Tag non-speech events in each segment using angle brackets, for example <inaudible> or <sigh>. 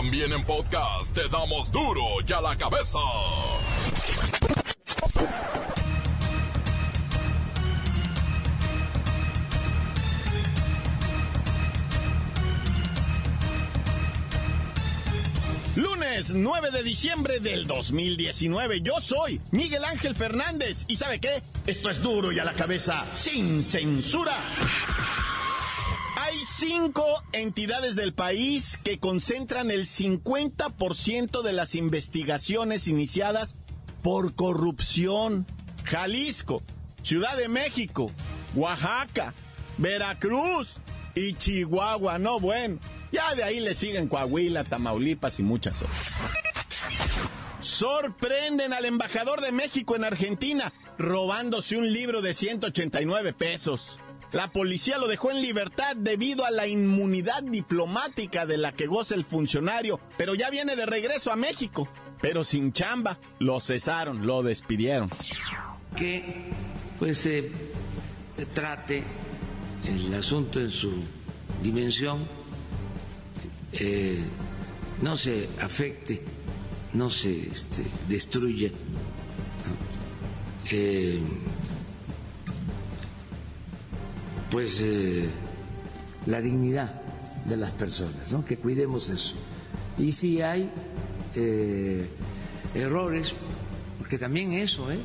También en podcast te damos duro y a la cabeza. Lunes 9 de diciembre del 2019. Yo soy Miguel Ángel Fernández. ¿Y sabe qué? Esto es duro y a la cabeza, sin censura. Cinco entidades del país que concentran el 50% de las investigaciones iniciadas por corrupción. Jalisco, Ciudad de México, Oaxaca, Veracruz y Chihuahua. No, bueno, ya de ahí le siguen Coahuila, Tamaulipas y muchas otras. Sorprenden al embajador de México en Argentina robándose un libro de 189 pesos. La policía lo dejó en libertad debido a la inmunidad diplomática de la que goza el funcionario, pero ya viene de regreso a México. Pero sin chamba, lo cesaron, lo despidieron. Que pues se trate el asunto en su dimensión, eh, no se afecte, no se este, destruya. Eh, pues eh, la dignidad de las personas, ¿no? que cuidemos eso. Y si hay eh, errores, porque también eso ¿eh?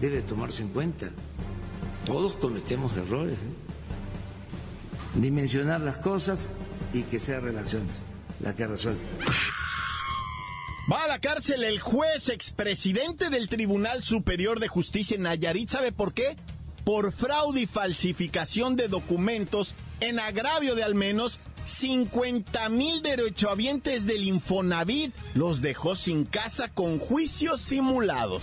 debe tomarse en cuenta, todos cometemos errores, ¿eh? dimensionar las cosas y que sea relaciones la que resuelve. Va a la cárcel el juez expresidente del Tribunal Superior de Justicia en Nayarit. ¿Sabe por qué? Por fraude y falsificación de documentos en agravio de al menos 50 mil derechohabientes del Infonavit. Los dejó sin casa con juicios simulados.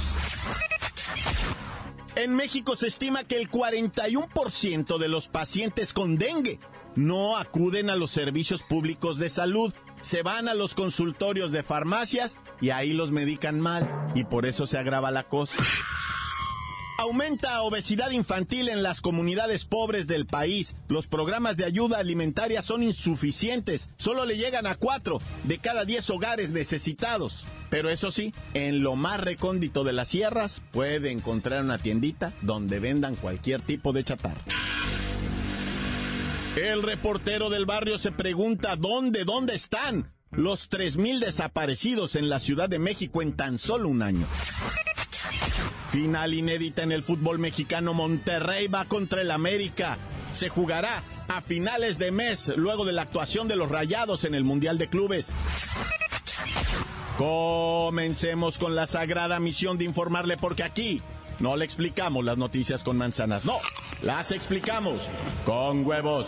En México se estima que el 41% de los pacientes con dengue no acuden a los servicios públicos de salud, se van a los consultorios de farmacias y ahí los medican mal y por eso se agrava la cosa. Aumenta obesidad infantil en las comunidades pobres del país. Los programas de ayuda alimentaria son insuficientes. Solo le llegan a cuatro de cada diez hogares necesitados. Pero eso sí, en lo más recóndito de las sierras puede encontrar una tiendita donde vendan cualquier tipo de chatarra. El reportero del barrio se pregunta dónde, dónde están los 3.000 desaparecidos en la Ciudad de México en tan solo un año. Final inédita en el fútbol mexicano. Monterrey va contra el América. Se jugará a finales de mes, luego de la actuación de los Rayados en el Mundial de Clubes. Comencemos con la sagrada misión de informarle porque aquí no le explicamos las noticias con manzanas, no, las explicamos con huevos.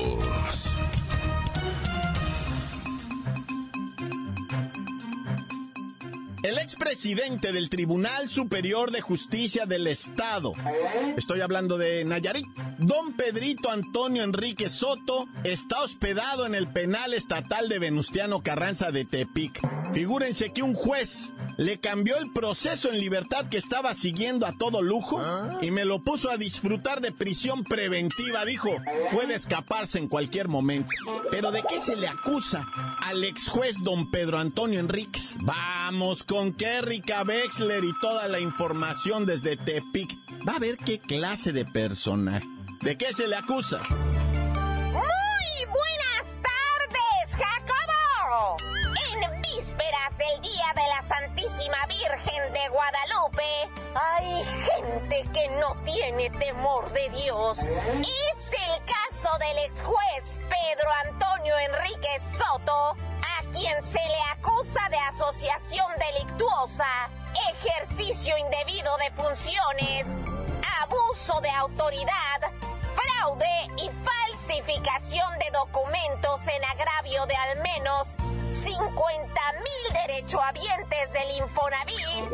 El expresidente del Tribunal Superior de Justicia del Estado, estoy hablando de Nayarit, don Pedrito Antonio Enrique Soto, está hospedado en el penal estatal de Venustiano Carranza de Tepic. Figúrense que un juez le cambió el proceso en libertad que estaba siguiendo a todo lujo y me lo puso a disfrutar de prisión preventiva. Dijo, puede escaparse en cualquier momento. Pero ¿de qué se le acusa al ex juez don Pedro Antonio Enríquez? Vamos con Kerrika Wexler y toda la información desde Tepic. Va a ver qué clase de personaje. ¿De qué se le acusa? Que no tiene temor de Dios. Es el caso del ex juez Pedro Antonio Enríquez Soto, a quien se le acusa de asociación delictuosa, ejercicio indebido de funciones, abuso de autoridad, fraude y falsificación de documentos en agravio de al menos 50 mil derechohabientes del Infonavit,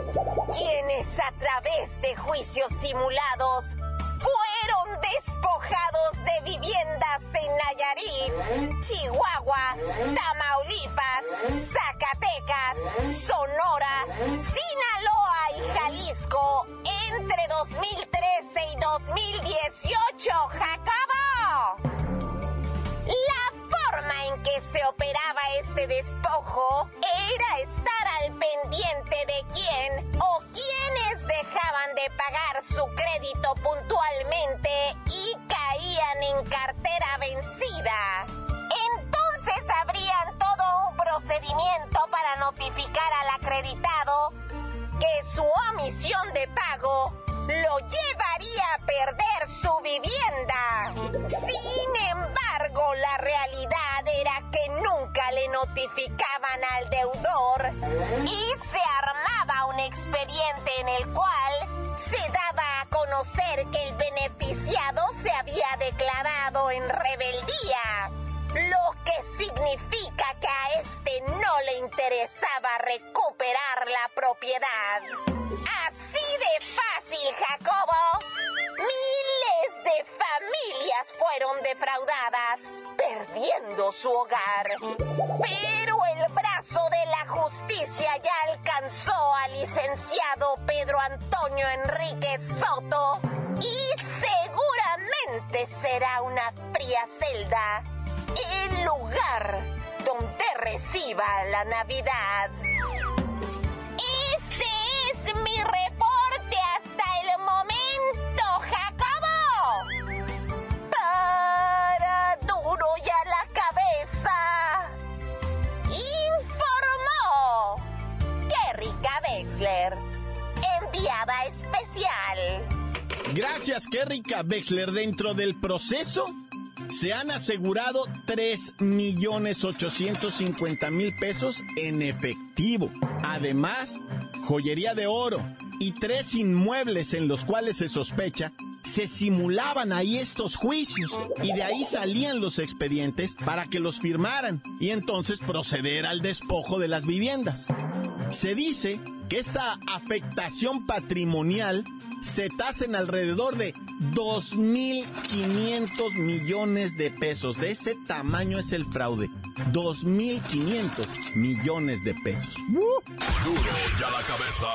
quienes a través juicios simulados fueron despojados de viviendas en Nayarit, Chihuahua, Tamaulipas, Zacatecas, Sonora, Sinaloa y Jalisco entre 2013 y 2018, Jacobo. La forma en que se operaba este despojo era estar al pendiente de quién o quiénes dejaban de pagar su crédito puntualmente y caían en cartera vencida. Entonces habrían todo un procedimiento para notificar al acreditado que su omisión de pago lo llevaría a perder su vivienda. Sin embargo, la realidad era que nunca le notificaban al deudor y se armaba un expediente en el cual se daba a conocer que el beneficiado se había declarado en rebeldía lo que significa que a este no le interesaba recuperar la propiedad. Así de fácil, Jacobo. Familias fueron defraudadas, perdiendo su hogar. Pero el brazo de la justicia ya alcanzó al licenciado Pedro Antonio Enrique Soto y seguramente será una fría celda el lugar donde reciba la Navidad. Este es mi reporte especial. Gracias, Kerrika Wexler. Dentro del proceso se han asegurado 3.850.000 pesos en efectivo. Además, joyería de oro y tres inmuebles en los cuales se sospecha se simulaban ahí estos juicios y de ahí salían los expedientes para que los firmaran y entonces proceder al despojo de las viviendas. Se dice que esta afectación patrimonial se tasa en alrededor de 2.500 millones de pesos. De ese tamaño es el fraude. 2.500 millones de pesos. Duro ya la cabeza.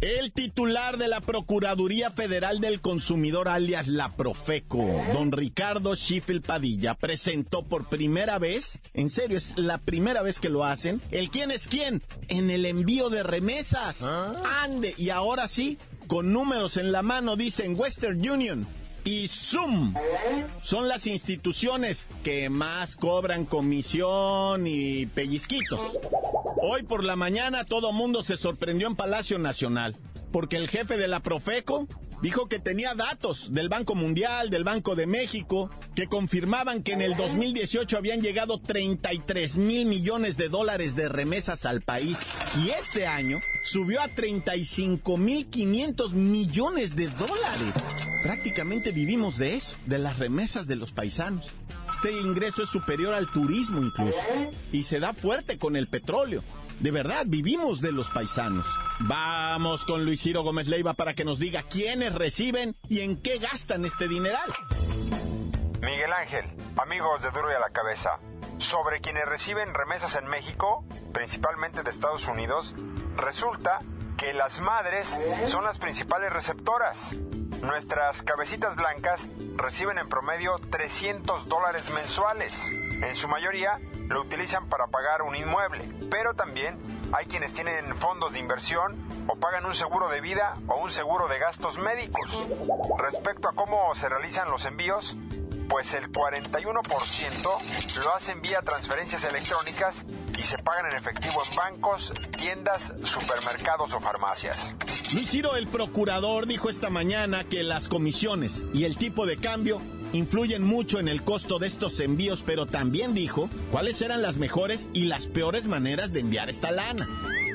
El titular de la Procuraduría Federal del Consumidor, alias la Profeco, don Ricardo Schiffel Padilla, presentó por primera vez, en serio, es la primera vez que lo hacen, el quién es quién en el envío de remesas. Ande, y ahora sí, con números en la mano, dicen Western Union y Zoom. Son las instituciones que más cobran comisión y pellizquitos. Hoy por la mañana todo mundo se sorprendió en Palacio Nacional, porque el jefe de la Profeco dijo que tenía datos del Banco Mundial, del Banco de México, que confirmaban que en el 2018 habían llegado 33 mil millones de dólares de remesas al país y este año subió a 35 mil 500 millones de dólares. Prácticamente vivimos de eso, de las remesas de los paisanos. Este ingreso es superior al turismo incluso y se da fuerte con el petróleo. De verdad, vivimos de los paisanos. Vamos con Luis Ciro Gómez Leiva para que nos diga quiénes reciben y en qué gastan este dineral. Miguel Ángel, amigos de Duro y a la Cabeza, sobre quienes reciben remesas en México, principalmente de Estados Unidos, resulta que las madres son las principales receptoras. Nuestras cabecitas blancas reciben en promedio 300 dólares mensuales. En su mayoría lo utilizan para pagar un inmueble, pero también hay quienes tienen fondos de inversión o pagan un seguro de vida o un seguro de gastos médicos. Respecto a cómo se realizan los envíos, pues el 41% lo hacen vía transferencias electrónicas y se pagan en efectivo en bancos, tiendas, supermercados o farmacias. Luis Ciro, el procurador, dijo esta mañana que las comisiones y el tipo de cambio influyen mucho en el costo de estos envíos, pero también dijo cuáles eran las mejores y las peores maneras de enviar esta lana.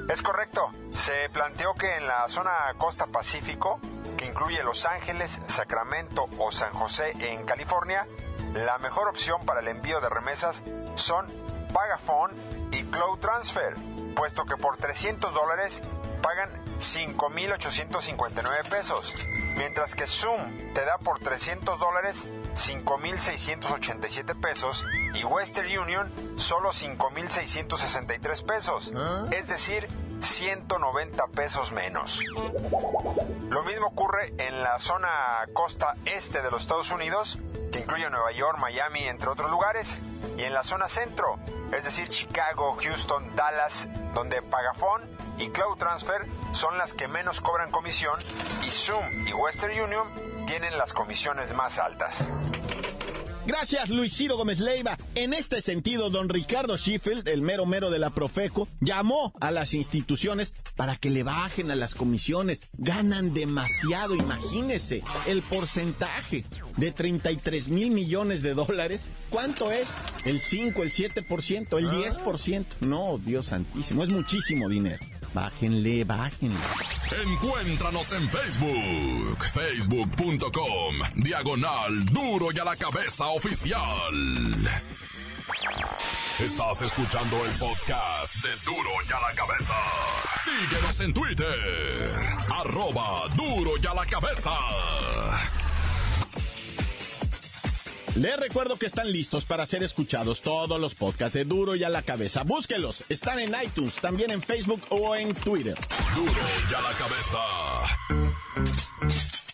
Es correcto. Se planteó que en la zona costa Pacífico, que incluye Los Ángeles, Sacramento o San José en California, la mejor opción para el envío de remesas son Pagaphone y Cloud Transfer, puesto que por 300 dólares pagan 5.859 pesos, mientras que Zoom te da por 300 dólares 5.687 pesos y Western Union solo 5.663 pesos, es decir, 190 pesos menos. Lo mismo ocurre en la zona costa este de los Estados Unidos, incluye Nueva York, Miami, entre otros lugares, y en la zona centro, es decir, Chicago, Houston, Dallas, donde Pagafone y Cloud Transfer son las que menos cobran comisión y Zoom y Western Union tienen las comisiones más altas. Gracias, Luis Ciro Gómez Leiva. En este sentido, don Ricardo Sheffield, el mero mero de la Profeco, llamó a las instituciones para que le bajen a las comisiones. Ganan demasiado, imagínese el porcentaje de 33 mil millones de dólares. ¿Cuánto es? ¿El 5, el 7%, el 10%? No, Dios santísimo, es muchísimo dinero. Bájenle, bájenle. Encuéntranos en Facebook, facebook.com, diagonal duro y a la cabeza oficial. Estás escuchando el podcast de duro y a la cabeza. Síguenos en Twitter, arroba duro y a la cabeza. Les recuerdo que están listos para ser escuchados todos los podcasts de Duro y a la cabeza. Búsquelos, están en iTunes, también en Facebook o en Twitter. Duro y a la cabeza.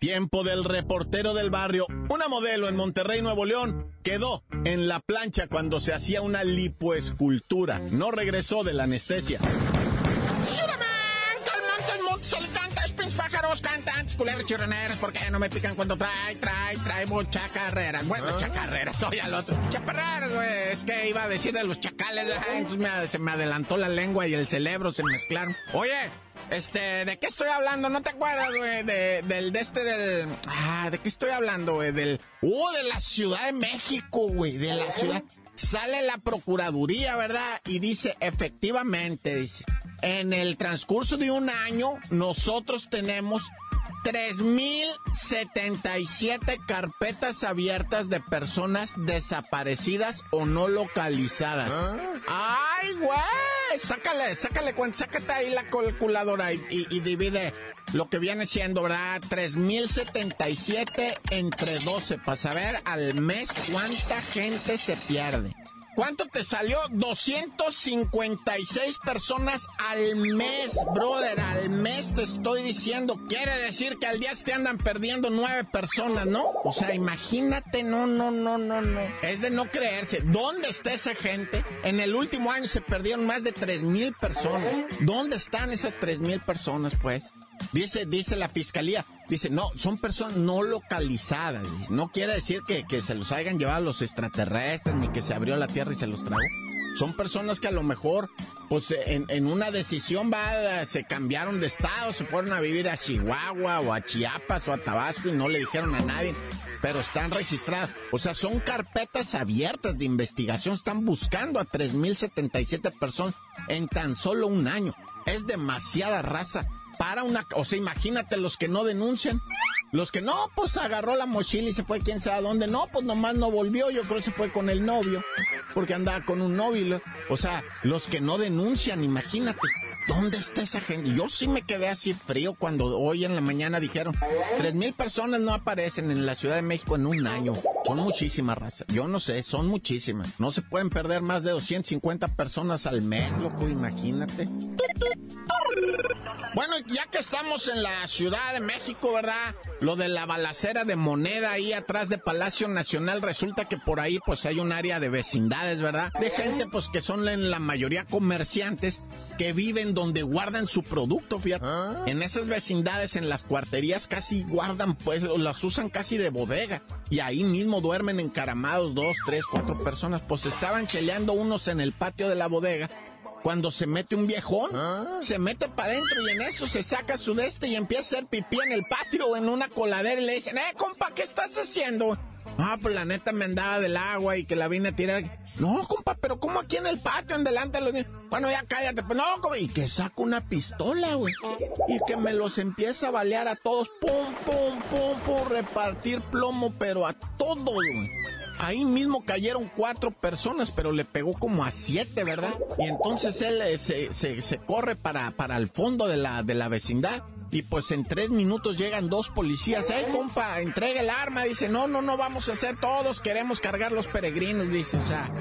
Tiempo del reportero del barrio. Una modelo en Monterrey, Nuevo León, quedó en la plancha cuando se hacía una lipoescultura. No regresó de la anestesia. Cantantes, culebras chirroneras, porque no me pican cuando trae, trae, trae chacarreras. Bueno, ¿Ah? chacarreras, soy al otro. Chaparreras, güey, es que iba a decir de los chacales, entonces me, se me adelantó la lengua y el cerebro se mezclaron. Oye, este, ¿de qué estoy hablando? ¿No te acuerdas, güey? De, del, de este, del... Ah, ¿de qué estoy hablando, güey? Del... Uh, de la Ciudad de México, güey, de la ciudad. Sale la Procuraduría, ¿verdad? Y dice, efectivamente, dice en el transcurso de un año, nosotros tenemos 3.077 carpetas abiertas de personas desaparecidas o no localizadas. ¿Ah? ¡Ay, güey! Sácale, sácale cuenta, sácate ahí la calculadora y, y divide lo que viene siendo, ¿verdad? 3.077 entre 12 para saber al mes cuánta gente se pierde. ¿Cuánto te salió? 256 personas al mes, brother. Al mes te estoy diciendo. Quiere decir que al día te andan perdiendo nueve personas, ¿no? O sea, imagínate, no, no, no, no, no. Es de no creerse. ¿Dónde está esa gente? En el último año se perdieron más de tres mil personas. ¿Dónde están esas tres mil personas, pues? Dice, dice la fiscalía, dice, no, son personas no localizadas. No quiere decir que, que se los hayan llevado los extraterrestres, ni que se abrió la tierra y se los tragó. Son personas que a lo mejor, pues en, en, una decisión va, se cambiaron de estado, se fueron a vivir a Chihuahua o a Chiapas o a Tabasco y no le dijeron a nadie, pero están registradas. O sea, son carpetas abiertas de investigación, están buscando a 3.077 personas en tan solo un año. Es demasiada raza para una... O sea, imagínate los que no denuncian. Los que no, pues agarró la mochila y se fue quién sabe a dónde. No, pues nomás no volvió. Yo creo que se fue con el novio. Porque andaba con un novio. O sea, los que no denuncian, imagínate. ¿Dónde está esa gente? Yo sí me quedé así frío cuando hoy en la mañana dijeron, tres mil personas no aparecen en la Ciudad de México en un año. Son muchísimas razas. Yo no sé, son muchísimas. No se pueden perder más de 250 personas al mes, loco, imagínate. Bueno, ya que estamos en la Ciudad de México, ¿verdad? Lo de la balacera de moneda ahí atrás de Palacio Nacional, resulta que por ahí pues hay un área de vecindades, ¿verdad? De gente pues que son en la mayoría comerciantes que viven donde guardan su producto, fíjate. ¿Ah? En esas vecindades, en las cuarterías casi guardan pues, o las usan casi de bodega. Y ahí mismo duermen encaramados dos, tres, cuatro personas. Pues estaban cheleando unos en el patio de la bodega cuando se mete un viejón, se mete para adentro y en eso se saca su deste y empieza a hacer pipí en el patio o en una coladera y le dicen, eh, compa, ¿qué estás haciendo? Ah, pues la neta me andaba del agua y que la vine a tirar. No, compa, pero ¿cómo aquí en el patio, en delante de los niños? Bueno, ya cállate, pues no, compa. Y que saca una pistola, güey. Y que me los empieza a balear a todos. Pum, pum, pum, pum, repartir plomo, pero a todos, güey. Ahí mismo cayeron cuatro personas, pero le pegó como a siete, ¿verdad? Y entonces él eh, se, corre para, para el fondo de la, de la vecindad. Y pues en tres minutos llegan dos policías. ¡Ey, compa! Entrega el arma. Dice, no, no, no vamos a hacer todos. Queremos cargar los peregrinos. Dice, o sea,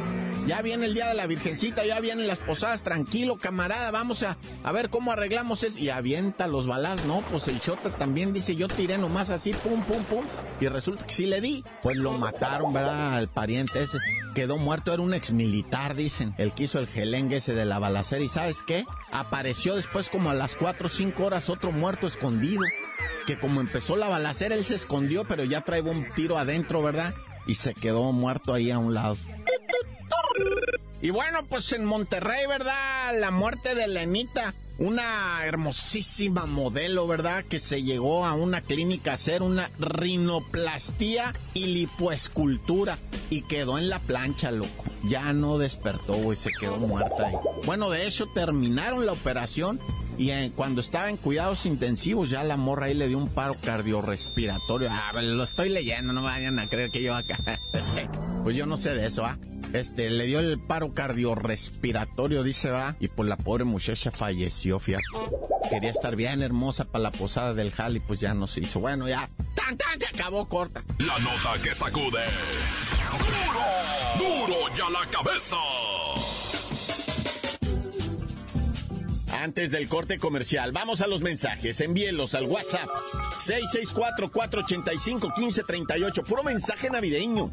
ya viene el día de la Virgencita, ya vienen las posadas. Tranquilo, camarada. Vamos a, a ver cómo arreglamos eso. Y avienta los balas. No, pues el chota también dice, yo tiré nomás así, pum, pum, pum. Y resulta que sí le di. Pues lo mataron, ¿verdad? Al pariente ese. Quedó muerto, era un ex militar, dicen. El que hizo el gelengue ese de la balacera. ¿Y sabes qué? Apareció después como a las cuatro o cinco horas otro muerto escondido. Que como empezó la balacera, él se escondió, pero ya traía un tiro adentro, ¿verdad? Y se quedó muerto ahí a un lado. Y bueno, pues en Monterrey, ¿verdad? La muerte de Lenita, una hermosísima modelo, ¿verdad? Que se llegó a una clínica a hacer una rinoplastía y lipoescultura y quedó en la plancha, loco. Ya no despertó, güey, se quedó muerta ahí. Bueno, de hecho terminaron la operación y cuando estaba en cuidados intensivos, ya la morra ahí le dio un paro cardiorrespiratorio. Ah, lo estoy leyendo, no vayan a creer que yo acá. <laughs> pues yo no sé de eso, ¿ah? Este, le dio el paro cardiorrespiratorio, dice, ¿verdad? Y pues la pobre muchacha falleció, fíjate. Quería estar bien hermosa para la posada del Jali, pues ya no se hizo. Bueno, ya, tan tan se acabó corta. La nota que sacude. ¡Duro! ¡Duro ya la cabeza! Antes del corte comercial, vamos a los mensajes. Envíenlos al WhatsApp 664-485-1538. Puro mensaje navideño.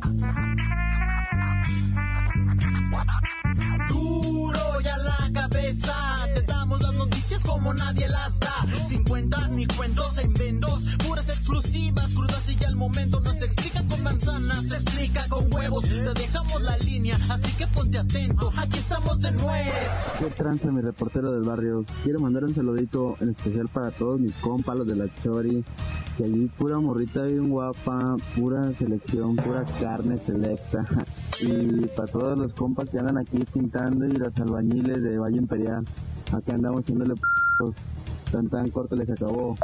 Como nadie las da. Sin cuentas ni cuentos en vendos. Puras exclusivas, crudas y ya el momento. No se explica con manzanas, se explica con huevos. Te dejamos la línea, así que ponte atento. Aquí estamos de nuez. Qué tranza, mi reportero del barrio. Quiero mandar un saludito en especial para todos mis compas, los de la Chori. Que allí pura morrita bien guapa, pura selección, pura carne selecta. <laughs> Y para todos los compas que andan aquí pintando y los albañiles de Valle Imperial. Acá andamos haciéndole tan tan corto les acabó.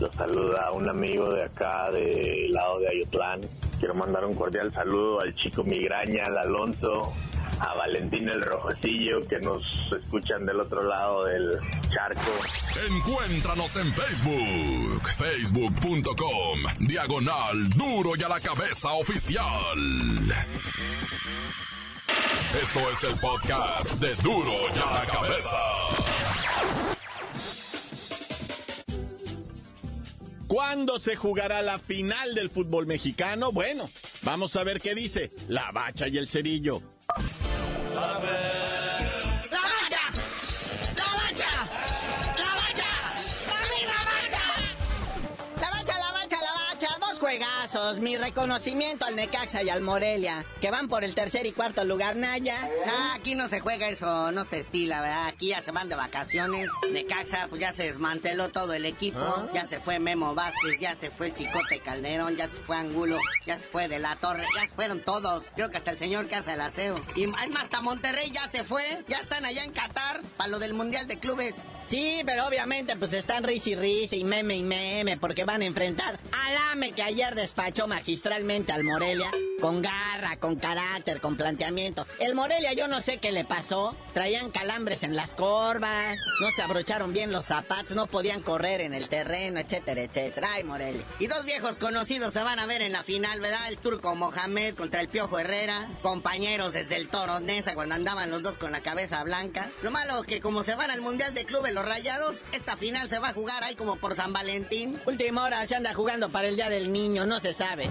Los saluda un amigo de acá, del lado de Ayotlán. Quiero mandar un cordial saludo al chico Migraña, al Alonso, a Valentín el Rojocillo, que nos escuchan del otro lado del charco. Encuéntranos en Facebook, facebook.com, diagonal duro y a la cabeza oficial. Esto es el podcast de duro y a la cabeza. ¿Cuándo se jugará la final del fútbol mexicano? Bueno, vamos a ver qué dice la bacha y el cerillo. ¡La Mi reconocimiento al Necaxa y al Morelia, que van por el tercer y cuarto lugar, Naya. Ah, aquí no se juega eso, no se estila, ¿verdad? Aquí ya se van de vacaciones. Necaxa, pues ya se desmanteló todo el equipo. Ya se fue Memo Vázquez, ya se fue Chicote Calderón, ya se fue Angulo, ya se fue De la Torre, ya se fueron todos. Creo que hasta el señor que hace el aseo. Y es más, hasta Monterrey ya se fue. Ya están allá en Qatar para lo del Mundial de Clubes. Sí, pero obviamente pues están risa y risa y meme y meme porque van a enfrentar al AME que ayer despachó magistralmente al Morelia con garra, con carácter, con planteamiento. El Morelia yo no sé qué le pasó, traían calambres en las corvas, no se abrocharon bien los zapatos, no podían correr en el terreno, etcétera, etcétera. Ay, Morelia. Y dos viejos conocidos se van a ver en la final, ¿verdad? El turco Mohamed contra el Piojo Herrera. Compañeros desde el Toro Nesa cuando andaban los dos con la cabeza blanca. Lo malo que como se van al Mundial de Clubes los Rayados, esta final se va a jugar ahí como por San Valentín. Última hora se anda jugando para el Día del Niño, no se sabe.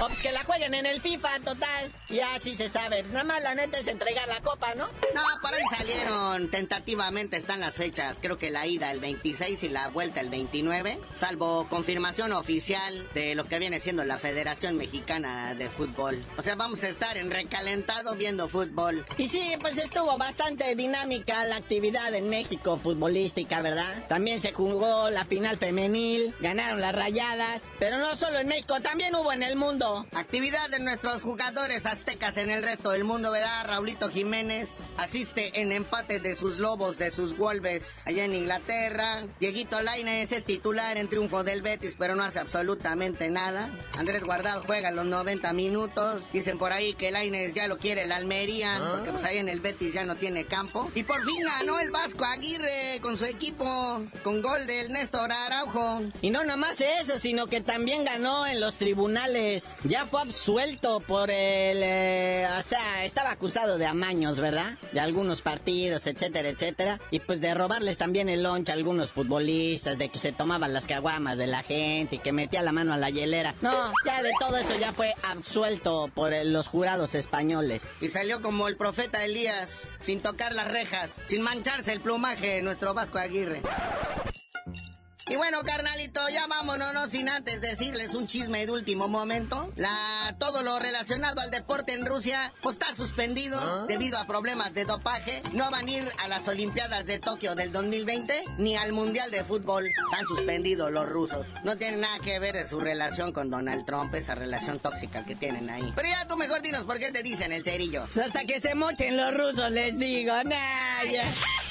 O pues que la jueguen en el FIFA, total. Ya sí se sabe. Nada más la neta es entregar la copa, ¿no? No, por ahí salieron tentativamente, están las fechas. Creo que la ida el 26 y la vuelta el 29. Salvo confirmación oficial de lo que viene siendo la Federación Mexicana de Fútbol. O sea, vamos a estar en recalentado viendo fútbol. Y sí, pues estuvo bastante dinámica la actividad en México futbolística, ¿verdad? También se jugó la final femenil, ganaron las rayadas, pero no solo en México, también hubo en el mundo. Actividad de nuestros jugadores aztecas en el resto del mundo, ¿verdad? Raulito Jiménez asiste en empate de sus lobos, de sus Wolves, allá en Inglaterra. Dieguito Lainez es titular en triunfo del Betis, pero no hace absolutamente nada. Andrés Guardado juega los 90 minutos. Dicen por ahí que Lainez ya lo quiere la Almería, porque pues ahí en el Betis ya no tiene campo. Y por fin ganó el Vasco Aguirre con su equipo, con gol del Néstor Araujo. Y no nomás eso, sino que también ganó en los tribunales. Ya fue absuelto por el... eh, o sea, estaba acusado de amaños, ¿verdad? De algunos partidos, etcétera, etcétera. Y pues de robarles también el lunch a algunos futbolistas, de que se tomaban las caguamas de la gente y que metía la mano a la hielera. No, ya de todo eso ya fue absuelto por eh, los jurados españoles. Y salió como el profeta Elías, sin tocar las rejas, sin mancharse el plumaje, nuestro Vasco Aguirre. Y bueno, carnalito, ya vámonos, no sin antes decirles un chisme de último momento. La, todo lo relacionado al deporte en Rusia pues, está suspendido debido a problemas de dopaje. No van a ir a las Olimpiadas de Tokio del 2020 ni al Mundial de Fútbol. Están suspendidos los rusos. No tiene nada que ver en su relación con Donald Trump, esa relación tóxica que tienen ahí. Pero ya tú mejor dinos por qué te dicen el cerillo. Pues hasta que se mochen los rusos, les digo, nah, <laughs>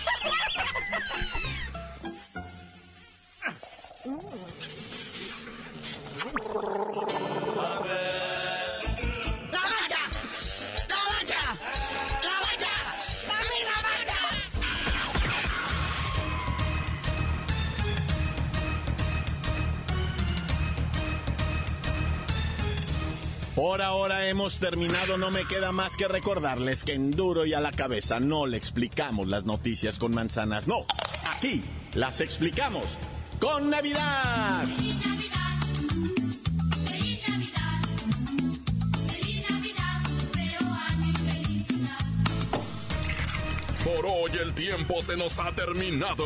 Por ahora hemos terminado, no me queda más que recordarles que en duro y a la cabeza no le explicamos las noticias con manzanas, no, aquí las explicamos con Navidad. Por hoy el tiempo se nos ha terminado.